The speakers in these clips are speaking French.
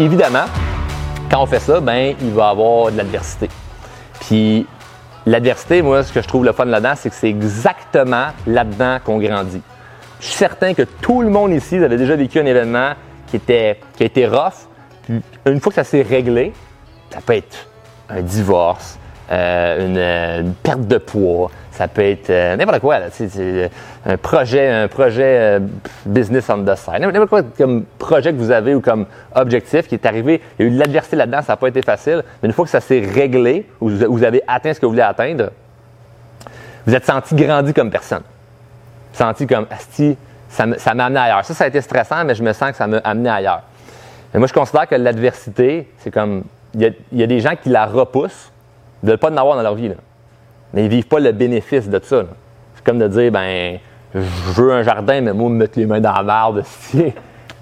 évidemment, quand on fait ça, ben il va y avoir de l'adversité. Puis l'adversité, moi, ce que je trouve le fun là-dedans, c'est que c'est exactement là-dedans qu'on grandit. Je suis certain que tout le monde ici avait déjà vécu un événement qui, était, qui a été rough. Puis une fois que ça s'est réglé, ça peut être un divorce, euh, une, euh, une perte de poids, ça peut être euh, n'importe quoi. Là, un projet, un projet business on the side. N'importe quoi comme projet que vous avez ou comme objectif qui est arrivé. Il y a eu de l'adversité là-dedans, ça n'a pas été facile. Mais une fois que ça s'est réglé, ou vous avez atteint ce que vous voulez atteindre, vous êtes senti grandi comme personne. Senti comme, asti, ça m'a amené ailleurs. Ça, ça a été stressant, mais je me sens que ça m'a amené ailleurs. Mais moi, je considère que l'adversité, c'est comme, il y a des gens qui la repoussent, ils ne veulent pas en avoir dans leur vie. là mais ils vivent pas le bénéfice de ça. C'est comme de dire, ben, je veux un jardin, mais moi, me mettre les mains dans la marde, si,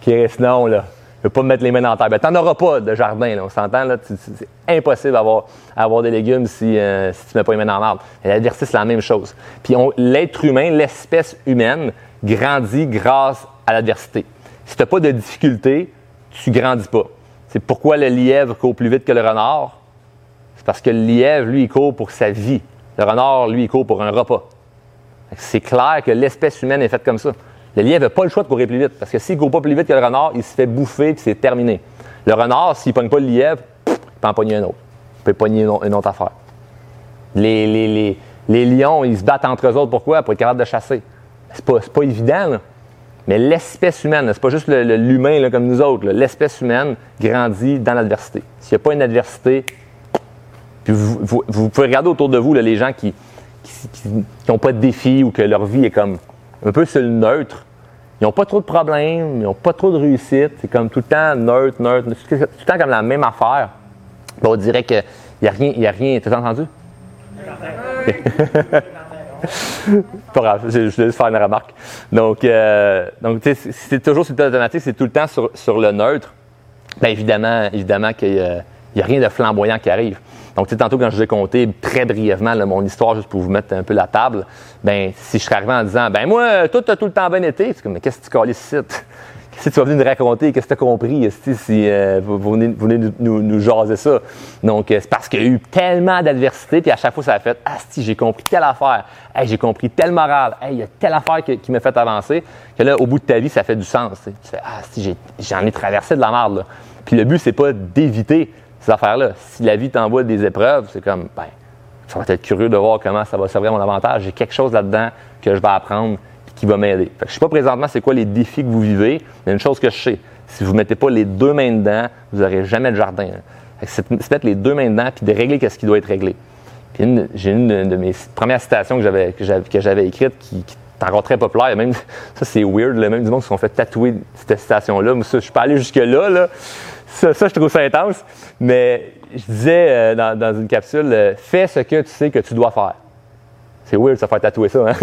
Chris, non, là. Je veux pas me mettre les mains dans la terre. Ben, t'en auras pas de jardin, là. On s'entend, là. C'est impossible d'avoir avoir des légumes si, euh, si tu mets pas les mains dans la marde. Et L'adversité, c'est la même chose. Puis l'être humain, l'espèce humaine, grandit grâce à l'adversité. Si t'as pas de difficultés, tu grandis pas. C'est pourquoi le lièvre court plus vite que le renard. Parce que le lièvre, lui, il court pour sa vie. Le renard, lui, il court pour un repas. C'est clair que l'espèce humaine est faite comme ça. Le lièvre n'a pas le choix de courir plus vite. Parce que s'il ne court pas plus vite que le renard, il se fait bouffer puis c'est terminé. Le renard, s'il ne pogne pas le lièvre, il peut en pogner un autre. Il peut pogner une, autre affaire. Les, lions, ils se battent entre eux autres. Pourquoi? Pour être capable de chasser. C'est pas, pas évident. Mais l'espèce humaine, c'est pas juste l'humain comme nous autres. L'espèce humaine grandit dans l'adversité. S'il n'y a pas une adversité, vous, pouvez regarder autour de vous les gens qui n'ont pas de défis ou que leur vie est comme un peu sur le neutre. Ils n'ont pas trop de problèmes, ils n'ont pas trop de réussite. C'est comme tout le temps neutre, neutre, tout le temps comme la même affaire. On dirait qu'il n'y a rien. T'as entendu? pas grave, je, voulais juste faire une remarque. Donc, euh, donc c'est- toujours sur le automatique, c'est tout le temps sur, le neutre. Bien évidemment, évidemment qu'il n'y a rien de flamboyant qui arrive. Donc, tantôt, quand je vous ai conté très brièvement là, mon histoire, juste pour vous mettre un peu la table, ben si je serais arrivé en disant, ben moi, toi, tu as tout le temps bien été, c'est comme, mais qu'est-ce que tu colles ici? Qu'est-ce que tu vas venir nous raconter? Qu'est-ce que tu as compris? Si euh, vous, vous venez, vous venez nous, nous- jaser ça? Donc, euh, c'est parce qu'il y a eu tellement d'adversité, puis à chaque fois, ça a fait Ah, si, j'ai compris telle affaire. Hey, j'ai compris telle morale. Hey, il y a telle affaire qui, m'a fait avancer. Que là, au bout de ta vie, ça fait du sens. tu fais Ah, si, j'en ai traversé de la merde. Là. Puis le but, c'est pas d'éviter affaires-là. Si la vie t'envoie des épreuves, c'est comme, ben, ça va être curieux de voir comment ça va servir à mon avantage. J'ai quelque chose là-dedans que je vais apprendre qui va m'aider. Je sais pas présentement c'est quoi les défis que vous vivez, mais une chose que je sais, si vous mettez pas les deux mains dedans, vous n'aurez jamais de jardin. hein. C'est mettre les deux mains dedans puis de régler ce qui doit être réglé. J'ai une de, mes premières citations que j'avais que j'avais, écrite qui, qui encore très populaire. Même ça c'est weird, là, même du monde qui se sont fait tatouer cette citation-là. Je suis pas allé jusque là. Ça, ça, je trouve ça intense. Mais je disais euh, dans, une capsule, euh, fais ce que tu sais que tu dois faire. C'est weird de se faire tatouer ça, hein?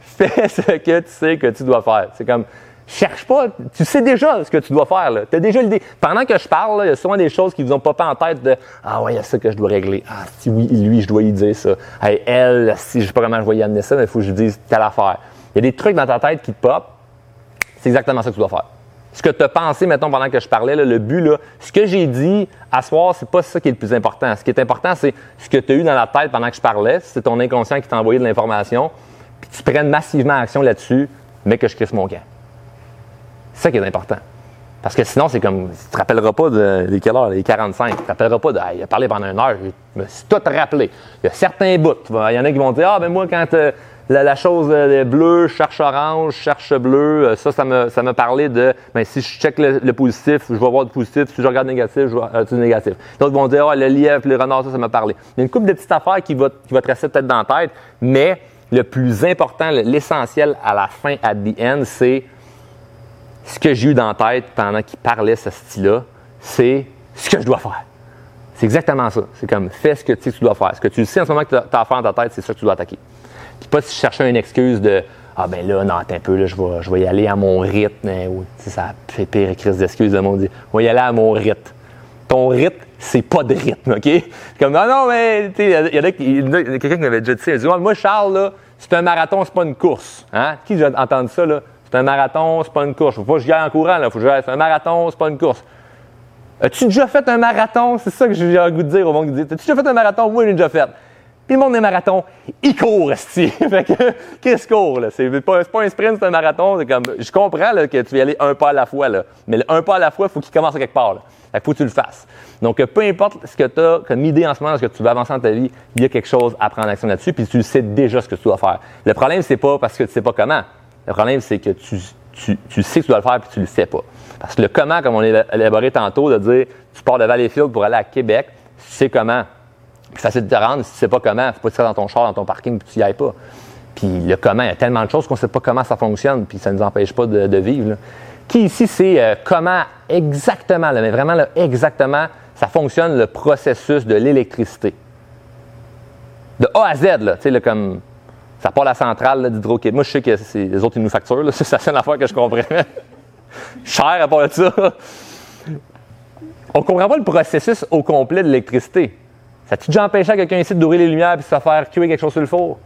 Fais ce que tu sais que tu dois faire. C'est comme, cherche pas, tu sais déjà ce que tu dois faire, là. T'as déjà l'idée. Pendant que je parle, il y a souvent des choses qui vous ont pas en tête de, ah ouais, il y a ça que je dois régler. Ah, si oui, lui, je dois y dire ça. Hey, elle, si je sais pas comment je vais y amener ça, mais il faut que je lui dise telle affaire. Il y a des trucs dans ta tête qui te pop. C'est exactement ça que tu dois faire. Ce que tu as pensé, mettons, pendant que je parlais, le but, ce que j'ai dit à soir, c'est pas ça qui est le plus important. Ce qui est important, c'est ce que tu as eu dans la tête pendant que je parlais. C'est ton inconscient qui t'a envoyé de l'information. Puis tu prennes massivement action là-dessus, mais que je crisse mon camp. C'est ça qui est important. Parce que sinon, c'est comme, tu te rappelleras pas de quelle heure, les 45. Tu te rappelleras pas de, il a parlé pendant une heure, je me suis tout rappelé. Il y a certains bouts. Il y en a qui vont dire, ah, ben moi, quand euh, la, chose euh, bleue, cherche orange, cherche bleu, euh, ça, ça me, ça me parlait de, ben si je check le, positif, je vais voir du positif. Si je regarde négatif, je vois euh, du négatif. D'autres vont dire, ah, le lièvre, le renard, ça, ça m'a parlé. Il y a une couple de petites affaires qui va, qui va te rester peut-être dans la tête, mais le plus important, le- l'essentiel à la fin, at the end, c'est ce que j'ai eu dans la tête pendant qu'il parlait ce style-là, c'est ce que je dois faire. C'est exactement ça. C'est comme, fais ce que tu sais que tu dois faire. Ce que tu sais en ce moment que tu as à faire dans ta tête, c'est ça que tu dois attaquer. Pas si je cherchais une excuse de, ah ben là, non, un peu, là, je vais, je vais y aller à mon rythme. hein, ou, ça fait pire crise d'excuses, le monde dit, je vais y aller à mon rythme. Ton rythme, c'est pas de rythme, OK? Comme, non, non, mais, il y a a quelqu'un qui m'avait déjà dit. Il dit, moi, Charles, là, c'est un marathon, c'est pas une course. Hein? Qui a entendu ça, là? C'est un marathon, c'est pas une course. Faut pas que je aille en courant, là. Faut que je. C'est un marathon, c'est pas une course. As-tu déjà fait un marathon? C'est ça que j'ai le goût de dire au monde qui dit As-tu déjà fait un marathon? Moi, j'ai déjà fait. Puis le monde des marathons, il court, esti. fait que, qu'est-ce court, là? C'est pas, pas un sprint, c'est un marathon. C'est comme, je comprends, là, que tu vas y aller un pas à la fois, là. Mais le un pas à la fois, faut qu'il commence quelque part, là. Fait faut que tu le fasses. Donc, peu importe ce que tu as comme idée en ce moment, ce que tu veux avancer dans ta vie, il y a quelque chose à prendre action là-dessus, puis tu sais déjà ce que tu dois faire. Le problème, c'est pas parce que tu sais pas comment. Le problème, c'est que tu, tu, tu, sais que tu dois le faire, puis tu le sais pas. Parce que le comment, comme on l'a élaboré tantôt, de dire, tu pars de Valleyfield pour aller à Québec, tu sais comment facile de te rendre. Si tu sais pas comment, faut pas te faire dans ton char, dans ton parking, puis tu n'y ailles pas. Puis le comment, il y a tellement de choses qu'on sait pas comment ça fonctionne, puis ça ne nous empêche pas de, vivre. Qui ici, c'est euh, comment exactement, mais vraiment exactement, ça fonctionne le processus de l'électricité? De A à Z, là, tu sais, comme ça part la centrale d'Hydro-Québec. Moi, je sais que les autres, ils nous facturent. C'est la seule affaire que je comprends. Cher à part de ça. On comprend pas le processus au complet de l'électricité. Ça tu déjà empêché à quelqu'un ici d'ouvrir les lumières et de se faire cuire quelque chose sur le four?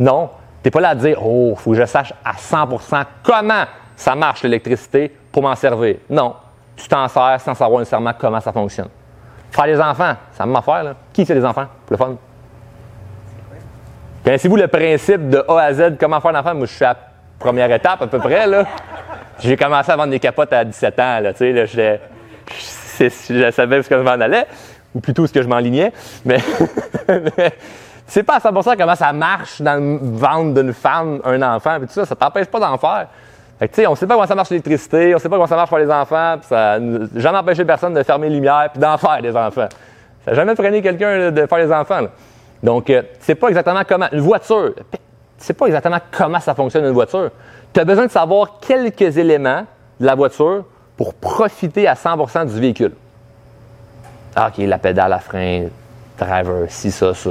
Non. Tu n'es pas là à dire, oh, il faut que je sache à 100% comment ça marche l'électricité pour m'en servir. Non. Tu t'en sers sans savoir nécessairement comment ça fonctionne. Faire des enfants, ça m'a faire, là. Qui fait des enfants? Pour le fun. Connaissez-vous le principe de A à Z, comment faire un enfant? Moi, je suis à la première étape, à peu près, là. J'ai commencé à vendre des capotes à 17 ans, là. Tu sais, là, je, je savais ce que je m'en allais ou plutôt ce que je m'enlignais, mais, c'est pas à 100% comment ça marche dans le ventre d'une femme, un enfant, puis tout ça, ça t'empêche pas d'en faire. Fait que, tu sais, on sait pas comment ça marche l'électricité, on sait pas comment ça marche pour les enfants, puis ça n'a jamais empêché personne de fermer les lumières puis d'en faire des enfants. Ça n'a jamais freiné quelqu'un de faire des enfants. Donc, euh, c'est pas exactement comment. Une voiture, c'est pas exactement comment ça fonctionne une voiture. Tu as besoin de savoir quelques éléments de la voiture pour profiter à 100% du véhicule. Ah, OK, la pédale à frein, driver, si, ça, ça.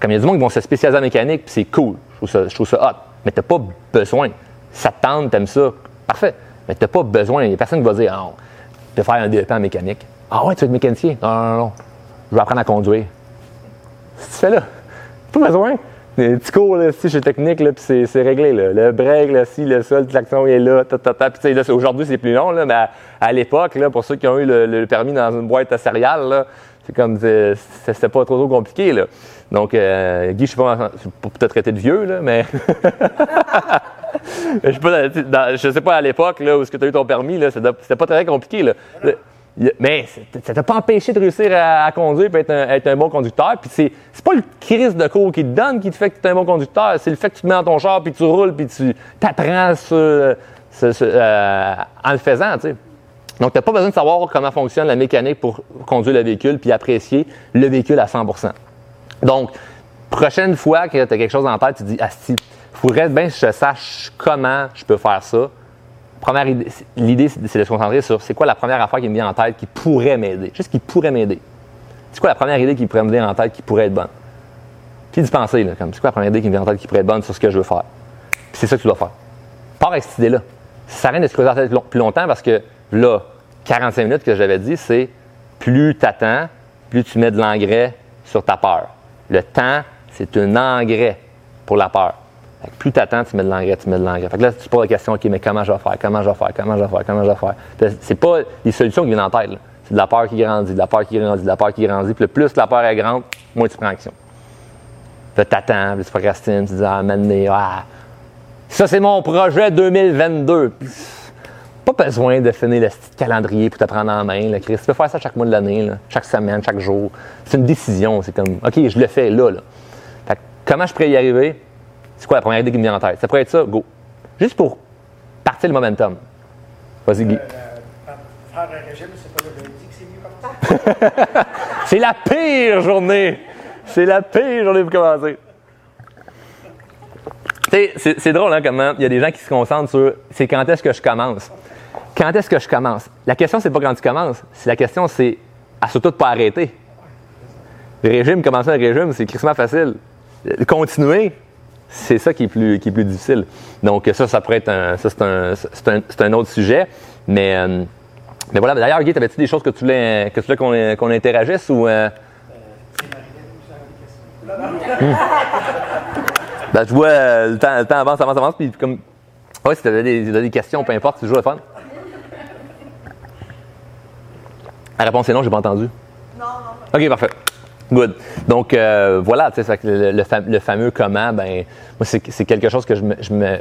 Comme il y a du monde qui vont se spécialiser en mécanique, puis c'est cool. Je trouve, ça, je trouve ça hot. Mais tu n'as pas besoin. Ça te tente, t'aimes ça. Parfait. Mais tu n'as pas besoin. Il n'y a personne qui va dire, ah, de faire un DEP en mécanique. Ah ouais, tu veux être mécanicien? Non, non, non. Je vais apprendre à conduire. Qu'est-ce que tu fais là? Pas besoin. Petits cours, là, si chez Technique, là, puis c'est, réglé. Là. Le break, là, si, le sol, l'action est là, ta, ta, ta. Puis, aujourd'hui, c'est plus long, là, mais à, l'époque, là, pour ceux qui ont eu le, permis dans une boîte à céréales, là, c'est comme, c'était pas trop, trop compliqué, là. Donc, euh, Guy, je sais pas, peut-être traiter de vieux, là, mais. je sais pas, sais pas à l'époque, là, où est-ce que tu as eu ton permis, là, c'était pas très compliqué, là. Mais ça t'a pas empêché de réussir à, conduire et être un, bon conducteur. Puis c'est, pas le crise de cours qui te donne qui te fait que tu es un bon conducteur. C'est le fait que tu te mets dans ton char puis tu roules puis tu t'apprends euh, en le faisant. Donc, tu n'as pas besoin de savoir comment fonctionne la mécanique pour conduire le véhicule puis apprécier le véhicule à 100% Donc, prochaine fois que tu as quelque chose en tête, tu te dis, il faudrait bien que je sache comment je peux faire ça première l'idée, c'est de se concentrer sur c'est quoi la première affaire qui me vient en tête qui pourrait m'aider. Juste qui pourrait m'aider. C'est quoi la première idée qui pourrait me venir en tête qui pourrait être bonne? Puis d'y penser, là, comme c'est quoi la première idée qui me vient en tête qui pourrait être bonne sur ce que je veux faire? C'est ça que tu dois faire. Pars avec cette idée-là. Ça sert à rien de se creuser la tête plus longtemps parce que là, 45 minutes que j'avais dit, c'est plus tu attends, plus tu mets de l'engrais sur ta peur. Le temps, c'est un engrais pour la peur plus tu attends, tu mets de l'engrais, tu mets de l'engrais. Fait que là, tu te poses la question, OK, mais comment je vais faire? Comment je vais faire? Comment je vais faire? Comment je vais faire? C'est pas les solutions qui viennent en tête. C'est de la peur qui grandit, de la peur qui grandit, de la peur qui grandit. Puis plus la peur est grande, moins tu prends action. Puis tu attends, puis tu procrastines, tu dis, ah, maintenant, ah, ça c'est mon projet 2022. pas besoin de finir le petit calendrier pour te prendre en main, Chris. Tu peux faire ça chaque mois de l'année, chaque semaine, chaque jour. C'est une décision. C'est comme, OK, je le fais là. là. Fait comment je pourrais y arriver? C'est quoi la première idée qui me vient en tête? Ça pourrait être ça, go. Juste pour partir le momentum. Vas-y, Guy. Euh, faire un régime, c'est pas le lundi que c'est mieux comme ça? c'est la pire journée. C'est la pire journée pour commencer. Tu sais, c'est drôle, hein, comment il y a des gens qui se concentrent sur c'est quand est-ce que je commence? Quand est-ce que je commence? La question, c'est pas quand tu commences. La question, c'est à surtout de pas arrêter. Le régime, commencer un régime, c'est crissement facile. Continuer, c'est ça qui est plus qui est plus difficile. Donc ça, ça pourrait être un, ça c'est un, c'est un, c'est un, autre sujet, mais euh, mais voilà. D'ailleurs, Guy, t'avais-tu des choses que tu voulais que tu voulais qu'on qu'on interagisse ou euh... hmm. ben, tu vois, le temps, le temps avance, avance, avance, puis comme ouais, si t'avais des, des questions, peu importe, c'est toujours le fun. La réponse est non, j'ai pas entendu. Non, non. OK, parfait. Good. Donc, euh, voilà, tu sais, le, le, le fameux comment, ben, moi, c'est quelque chose que je me, je me-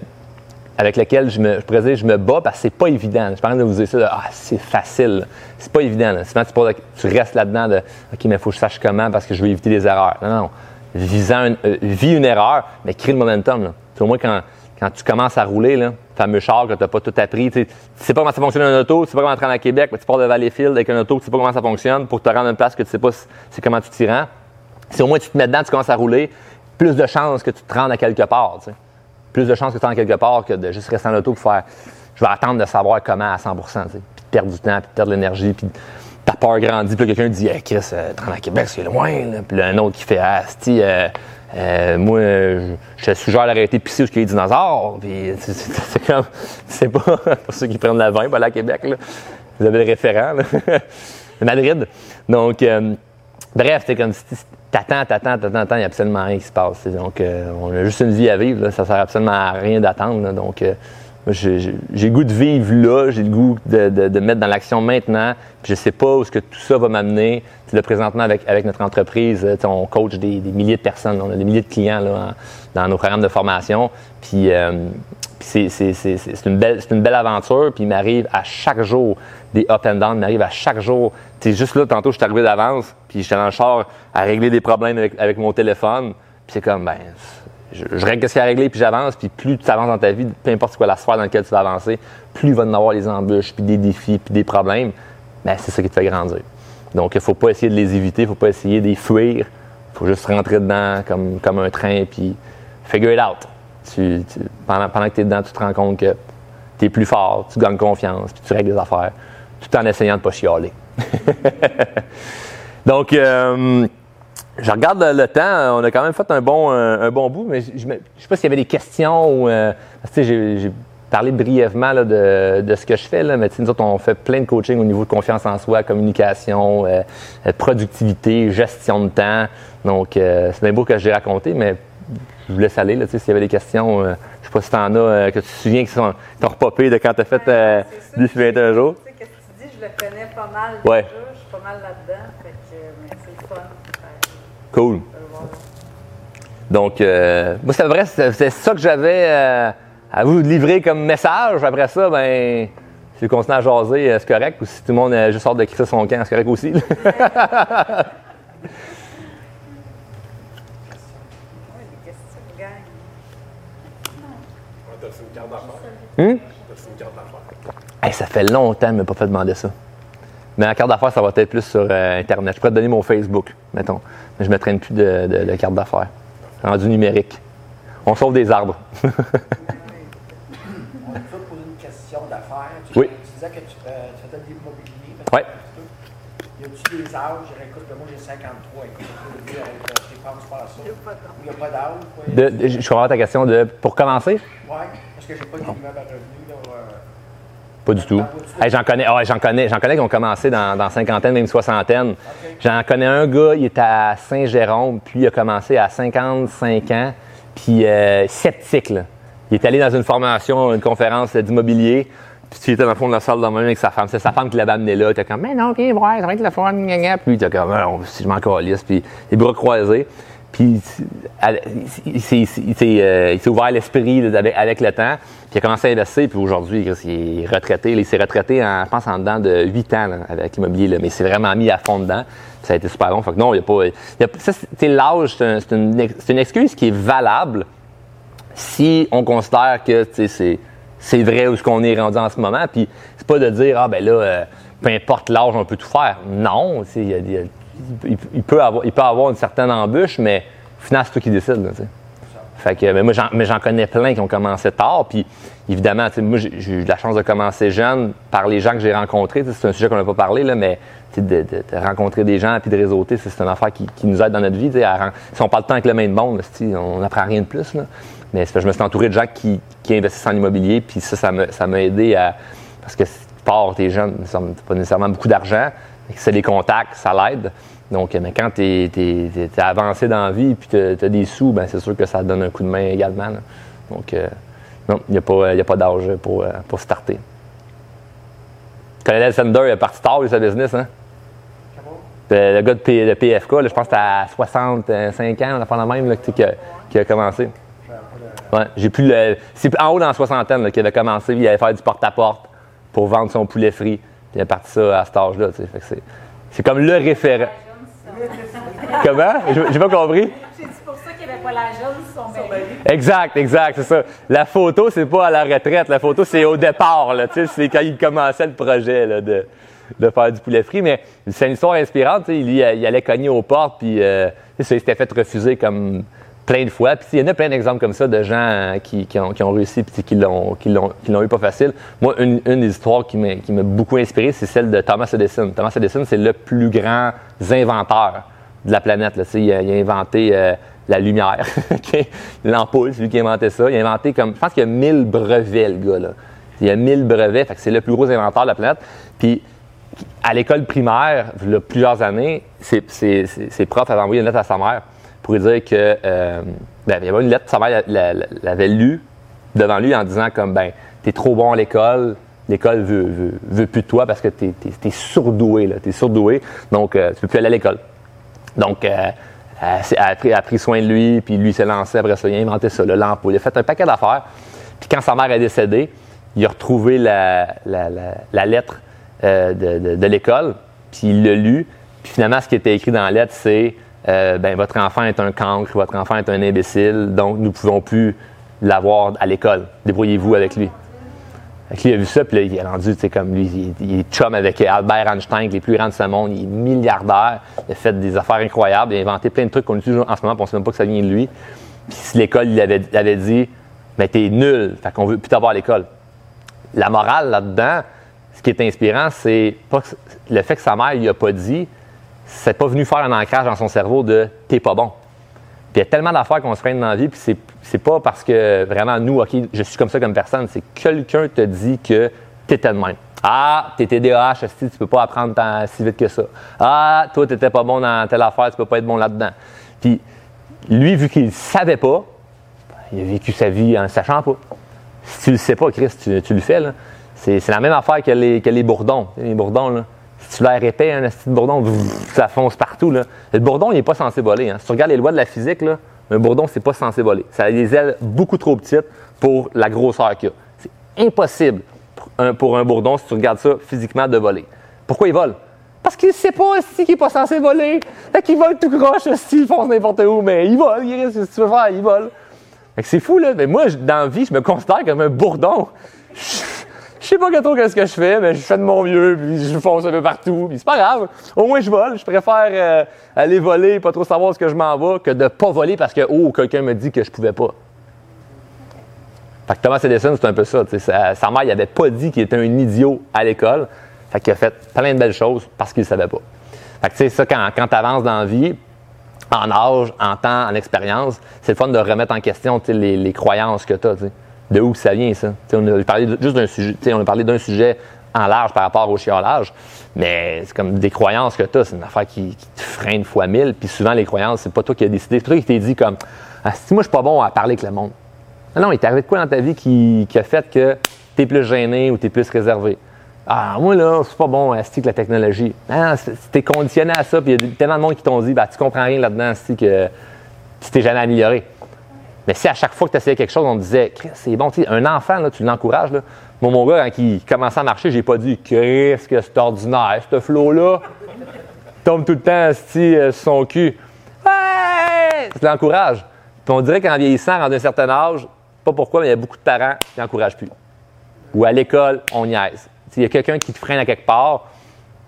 avec lequel je me, je dire, je me bats parce que c'est pas évident. Je parle de vous dire ça, de, ah, c'est facile. C'est pas évident. Là. Tu, tu restes là-dedans de, OK, mais il faut que je sache comment parce que je veux éviter des erreurs. Non, non. Visant une, euh, vis une erreur, mais crée le momentum. Là. Au moins, quand, quand tu commences à rouler, là, fameux char que tu n'as pas tout appris, tu sais, pas comment ça fonctionne un auto, tu sais pas comment entrer à Québec, mais tu pars de Valleyfield avec un auto, tu sais pas comment ça fonctionne pour te rendre à une place que tu sais pas si- c'est comment tu t'y rends. Si au moins tu te mets dedans, tu commences à rouler, plus de chances que tu te rendes à quelque part. tu sais. Plus de chances que tu te rendes à quelque part que de juste rester en auto pour faire je vais attendre de savoir comment à 100 tu sais. puis de perdre du temps, puis de perdre de l'énergie, puis ta peur grandit, puis quelqu'un dit hey, Chris, euh, te rendre à Québec, c'est loin. Puis là, un autre qui fait Ah, sti, euh, euh, moi, je te suggère d'arrêter de pisser où il y a des dinosaures. C'est- comme, c'est pas pour ceux qui prennent la vin, pas aller à Québec. Là. Vous avez le référent, là. Madrid. Donc, euh, bref, c'est comme si t'attends, t'attends, t'attends, t'attends, il n'y a absolument rien qui se passe. Donc, euh, on a juste une vie à vivre, là. ça sert absolument à rien d'attendre. Donc, euh, j'ai le goût de vivre là, j'ai le goût de, de- de mettre dans l'action maintenant. Puis je sais pas où ce que tout ça va m'amener. Là, présentement, avec, avec notre entreprise, on coach des, des milliers de personnes, on a des milliers de clients là, dans nos programmes de formation. Puis, euh, c'est- une, belle- une belle aventure. Puis il m'arrive à chaque jour des up and down, il m'arrive à chaque jour. Tu juste là, tantôt, je suis arrivé d'avance, puis j'étais dans le char à régler des problèmes avec, avec mon téléphone. Puis c'est comme, ben, je, règle ce qu'il y a à régler, puis j'avance. Puis plus tu avances dans ta vie, peu importe quoi la sphère dans laquelle tu vas avancer, plus il va y en avoir les embûches, puis des défis, puis des problèmes. Ben, c'est ça qui te fait grandir. Donc, il ne faut pas essayer de les éviter, il ne faut pas essayer de les fuir. Il faut juste rentrer dedans comme, comme un train, puis figure it out. Pendant, pendant que tu es dedans, tu te rends compte que tu es plus fort, tu gagnes confiance, puis tu règles les affaires, tout en essayant de ne pas chialer. Donc, euh, je regarde le, temps. On a quand même fait un bon, un, un bon bout, mais je ne sais pas s'il y avait des questions ou. euh, j'ai j'ai parlé brièvement là, de, de ce que je fais, là, mais tu sais, nous autres, on fait plein de coaching au niveau de confiance en soi, communication, euh, euh, productivité, gestion de temps. Donc, euh, c'est bien beau que j'ai raconté, mais je vous laisse aller. là, tu sais, S'il y avait des questions, euh, je sais pas si tu en as, euh, que tu te souviens qui sont, qui t'ont repopé de quand tu as fait euh, ça. 10 21 jours. Tu sais, que tu dis, je le connais pas mal Ouais. je suis pas mal là-dedans, fait que, mais c'est le fun. Cool. Donc, euh, moi, c'est vrai, c'est ça que j'avais euh, à vous livrer comme message. Après ça, ben, si vous continuez à jaser, euh, c'est correct. Ou si tout le monde euh, juste sort de crisser son camp, c'est correct aussi. Hum? Hey, ça fait longtemps que je pas fait demander ça. Mais la carte d'affaires, ça va être plus sur euh, Internet. Je pourrais te donner mon Facebook, mettons. Mais je ne me traîne plus de, de- de carte d'affaires. Rendu numérique. On sauve des arbres. On peut poser une question d'affaires. Tu, Oui. tu disais que tu, euh, tu faisais de l'immobilier. Ouais. Y a-tu des âges? Je dirais, écoute, moi j'ai 53. Écoute, je euh, je dépense pas à ça. Il n'y a pas d'âge. je comprends ta question de pour commencer? Ouais, parce que j'ai pas d'immeuble à revenus. Pas du tout. J'en connais, ah j'en connais, j'en connais qui ont commencé dans, dans cinquantaine, même soixantaine. J'en connais un gars, il était à Saint-Jérôme, puis il a commencé à 55 ans, puis euh, sceptique. Il est allé dans une formation, une conférence d'immobilier, puis il était dans le fond de la salle de même avec sa femme. C'est sa femme qui l'avait amené là. Il était comme, mais non, viens voir, ça va être le fun, gna, gna. Puis il était comme, non, si je m'en calisse, puis les bras croisés. Puis euh, il s'est ouvert l'esprit avec, le temps. Puis il a commencé à investir. Puis aujourd'hui, il est retraité. il s'est retraité, en, je pense, en dedans de 8 ans avec l'immobilier. Mais il s'est vraiment mis à fond dedans. Puis ça a été super long. Fait que non, il n'y a pas. y a- ça, c'est- l'âge, c'est un- c'est une, excuse qui est valable si on considère que c'est, vrai où ce qu'on est rendu en ce moment. Puis c'est pas de dire, ah ben là, euh, peu importe l'âge, on peut tout faire. Non, il, y a des- il- peut avoir, il peut avoir une certaine embûche, mais au final, c'est toi qui décides. Fait que, mais moi, j'en, connais plein qui ont commencé tard. Puis, évidemment, moi, j'ai, eu la chance de commencer jeune par les gens que j'ai rencontrés. C'est un sujet qu'on n'a pas parlé, là, mais de, rencontrer des gens puis de réseauter, c'est, une affaire qui, nous aide dans notre vie. si on parle temps avec le main de monde, là, on n'apprend rien de plus. Mais je me suis entouré de gens qui, investissent en immobilier. Puis ça, ça m'a, aidé à. Parce que si tu pars, t'es jeune, pas nécessairement beaucoup d'argent. C'est des contacts, ça l'aide. Donc, mais quand tu es, avancé dans la vie et tu as des sous, ben, c'est sûr que ça donne un coup de main également. Donc, euh, non, il n'y a pas, pas d'âge pour, euh, pour starter. Colonel Sender, il est parti tard, lui, sa business, hein? Le, le gars de, P- PFK, je pense que à 65 ans, on a fait la même, là, qui, a, commencé. Ouais, j'ai plus le. C'est en haut dans la soixantaine qu'il avait commencé, puis il allait faire du porte-à-porte pour vendre son poulet frit. Il a parti ça à cet âge-là, c'est, c'est comme le référent. Comment? J'ai pas compris? J'ai dit pour ça qu'il n'y avait pas la jaune sur son bébé. Exact, exact, c'est ça. La photo, c'est pas à la retraite. La photo, c'est au départ. Là, tu sais, c'est quand il commençait le projet là, de, de faire du poulet frit. Mais c'est une histoire inspirante. tu sais, Il, allait cogner aux portes, puis euh, tu sais, il s'était fait refuser comme plein de fois. Puis il y en a plein d'exemples comme ça de gens euh, qui, qui ont, qui ont réussi puis qui l'ont, qui, l'ont, l'ont eu pas facile. Moi, une, une des histoires qui m'a, qui m'a beaucoup inspiré, c'est celle de Thomas Edison. Thomas Edison, c'est le plus grand inventeur de la planète. Là. Il, a, il a inventé euh, la lumière, l'ampoule, c'est lui qui a inventé ça. Il a inventé comme, je pense qu'il y a 1000 brevets, le gars. Là. Il y a 1000 brevets, fait que c'est le plus gros inventeur de la planète. Puis à l'école primaire, il y a plusieurs années, ses, ses- ses- ses profs avaient envoyé une lettre à sa mère pour dire que euh, ben, il y avait une lettre, sa mère la- la- l'avait lue devant lui en disant comme ben t'es trop bon à l'école, l'école veut, veut, veut plus de toi parce que t'es es, surdoué là, t'es surdoué, donc euh, tu peux plus aller à l'école. Donc euh, elle, a pris, a pris soin de lui, puis lui s'est lancé après ça, il a inventé ça, le l'ampoule, il a fait un paquet d'affaires. Puis quand sa mère est décédée, il a retrouvé la, la- la- la lettre euh, de, de- de l'école, puis il l'a lu. Puis finalement, ce qui était écrit dans la lettre, c'est euh, ben, votre enfant est un cancre, votre enfant est un imbécile, donc nous ne pouvons plus l'avoir à l'école. Débrouillez-vous avec lui. Fait que lui, a vu ça, puis là, il est rendu, tu sais, comme lui, il, il est chum avec Albert Einstein, les plus grands de ce monde, il est milliardaire, il a fait des affaires incroyables, il a inventé plein de trucs qu'on utilise en ce moment, puis on ne sait même pas que ça vient de lui. Puis si l'école il avait dit, mais t'es nul, fait qu'on veut plus t'avoir à l'école. La morale là-dedans, ce qui est inspirant, c'est pas que- le fait que sa mère lui a pas dit, c'est pas venu faire un ancrage dans son cerveau de t'es pas bon. Puis il y a tellement d'affaires qu'on se freine dans la vie, puis c'est, c'est pas parce que vraiment nous, OK, je suis comme ça comme personne, c'est que quelqu'un te dit que t'étais de même. Ah, t'es TDAH, tu peux pas apprendre si vite que ça. Ah, toi, t'étais pas bon dans telle affaire, tu peux pas être bon là-dedans. Puis lui, vu qu'il savait pas, il a vécu sa vie en sachant pas. Si tu le sais pas, Chris, tu, tu le fais. Là. C'est, c'est la même affaire que les, que les bourdons. Les bourdons, là. Si tu l'air épais, un petit bourdon, ça fonce partout. Là. Le bourdon, il n'est pas censé voler. hein. Si tu regardes les lois de la physique, là, un bourdon, c'est pas censé voler. Ça a des ailes beaucoup trop petites pour la grosseur qu'il a. C'est impossible pour un, bourdon, si tu regardes ça physiquement, de voler. Pourquoi il vole? Parce qu'il sait pas si qu'il n'est pas censé voler. Fait qu'il vole tout croche, s'il fonce n'importe où, mais il vole, il reste, qu'est-ce que tu veux faire, il vole. Fait c'est fou, là. Mais moi, dans la vie, je me considère comme un bourdon. Je sais pas trop qu'est-ce que je fais, mais je fais de mon mieux, puis je fonce un peu partout, puis c'est pas grave. Au moins, je vole. Je préfère euh, aller voler, pas trop savoir ce que je m'en vais, que de pas voler parce que, oh, quelqu'un me dit que je pouvais pas. Fait que Thomas Edison, c'est un peu ça. Sa, sa mère, il avait pas dit qu'il était un idiot à l'école. Fait qu'il a fait plein de belles choses parce qu'il savait pas. Fait que, tu sais, ça, quand, quand tu avances dans la vie, en âge, en temps, en expérience, c'est le fun de remettre en question les, les croyances que tu as. De où ça vient, ça? On a parlé juste d'un sujet, on a parlé d'un sujet en large par rapport au chiolage, mais c'est comme des croyances que tu as, c'est une affaire qui, te freine fois mille, puis souvent les croyances, c'est pas toi qui as décidé, c'est toi qui t'es dit comme ah, si moi je suis pas bon à parler avec le monde. Non, non, il t'est arrivé de quoi dans ta vie qui, a fait que tu es plus gêné ou tu es plus réservé? Ah, moi, là, c'est pas bon, asti, que la technologie. Non, c'est- t'es conditionné à ça, puis il y a tellement de monde qui t'ont dit, bah, tu comprends rien là-dedans, asti, que tu t'es jamais amélioré. Mais si à chaque fois que tu essayais quelque chose, on te disait, c'est bon, un enfant, là, tu l'encourages. Là. Mon gars, quand il commençait à marcher, j'ai pas dit, Chris, que c'est ordinaire, ce flot-là. tombe tout le temps, asti, euh, son cul. Ouais! Tu l'encourages. On dirait qu'en vieillissant, rendu un certain âge, pas pourquoi, mais il y a beaucoup de parents qui n'encouragent plus. Ou à l'école, on niaise. Il y a quelqu'un qui te freine à quelque part,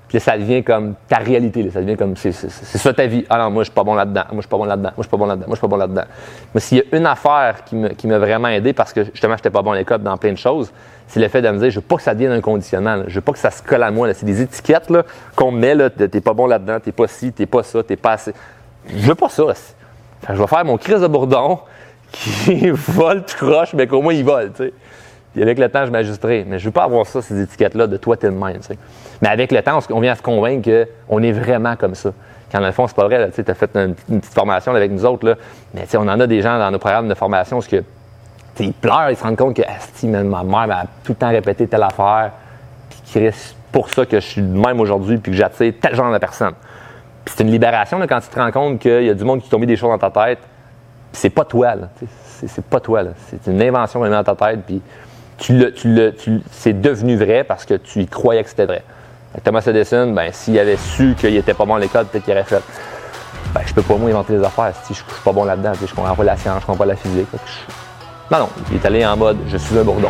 puis ça devient comme ta réalité. là. Ça devient comme, c'est, ça ta vie. Ah non, moi, je suis pas bon là-dedans. Moi, je suis pas bon là-dedans. Moi, je suis pas bon là-dedans. Moi, je suis pas bon là-dedans. Mais s'il y a une affaire qui me- qui m'a vraiment aidé, parce que justement, j'étais pas bon à l'école dans plein de choses, c'est le fait de me dire, je veux pas que ça devienne un conditionnement. là. Je veux pas que ça se colle à moi. C'est des étiquettes qu'on me met, là, t'es pas bon là-dedans, t'es pas ci, t'es pas ça, t'es pas assez. Je veux pas ça. que je vais faire mon crise de bourdon qui vole croche, mais qu'au moins il vole, tu sais. Puis avec le temps, je m'ajusterai. Mais je veux pas avoir ça, ces étiquettes-là, de toi, t'es le même. Mais avec le temps, on, vient à se convaincre qu'on est vraiment comme ça. Quand dans le fond, c'est pas vrai, tu t'as fait une, petite formation avec nous autres, là. Mais on en a des gens dans nos programmes de formation, parce que, ils pleurent, ils se rendent compte que, Asti, ma mère m'a tout le temps répété telle affaire, puis Chris, c'est pour ça que je suis de même aujourd'hui, puis que j'attire tel genre de personne. C'est une libération quand tu te rends compte qu'il y a du monde qui t'a mis des choses dans ta tête. C'est pas toi, C'est, pas toi. C'est une invention dans ta tête. Puis tu tu c'est devenu vrai parce que tu y croyais que c'était vrai. Thomas Edison, ben, s'il avait su qu'il était pas bon à l'école, peut-être qu'il aurait fait. Ben, je peux pas moi inventer des affaires. Si je, suis pas bon là-dedans. Je comprends pas la science, je comprends pas la physique. Non, non. Il est allé en mode je suis un bourdon.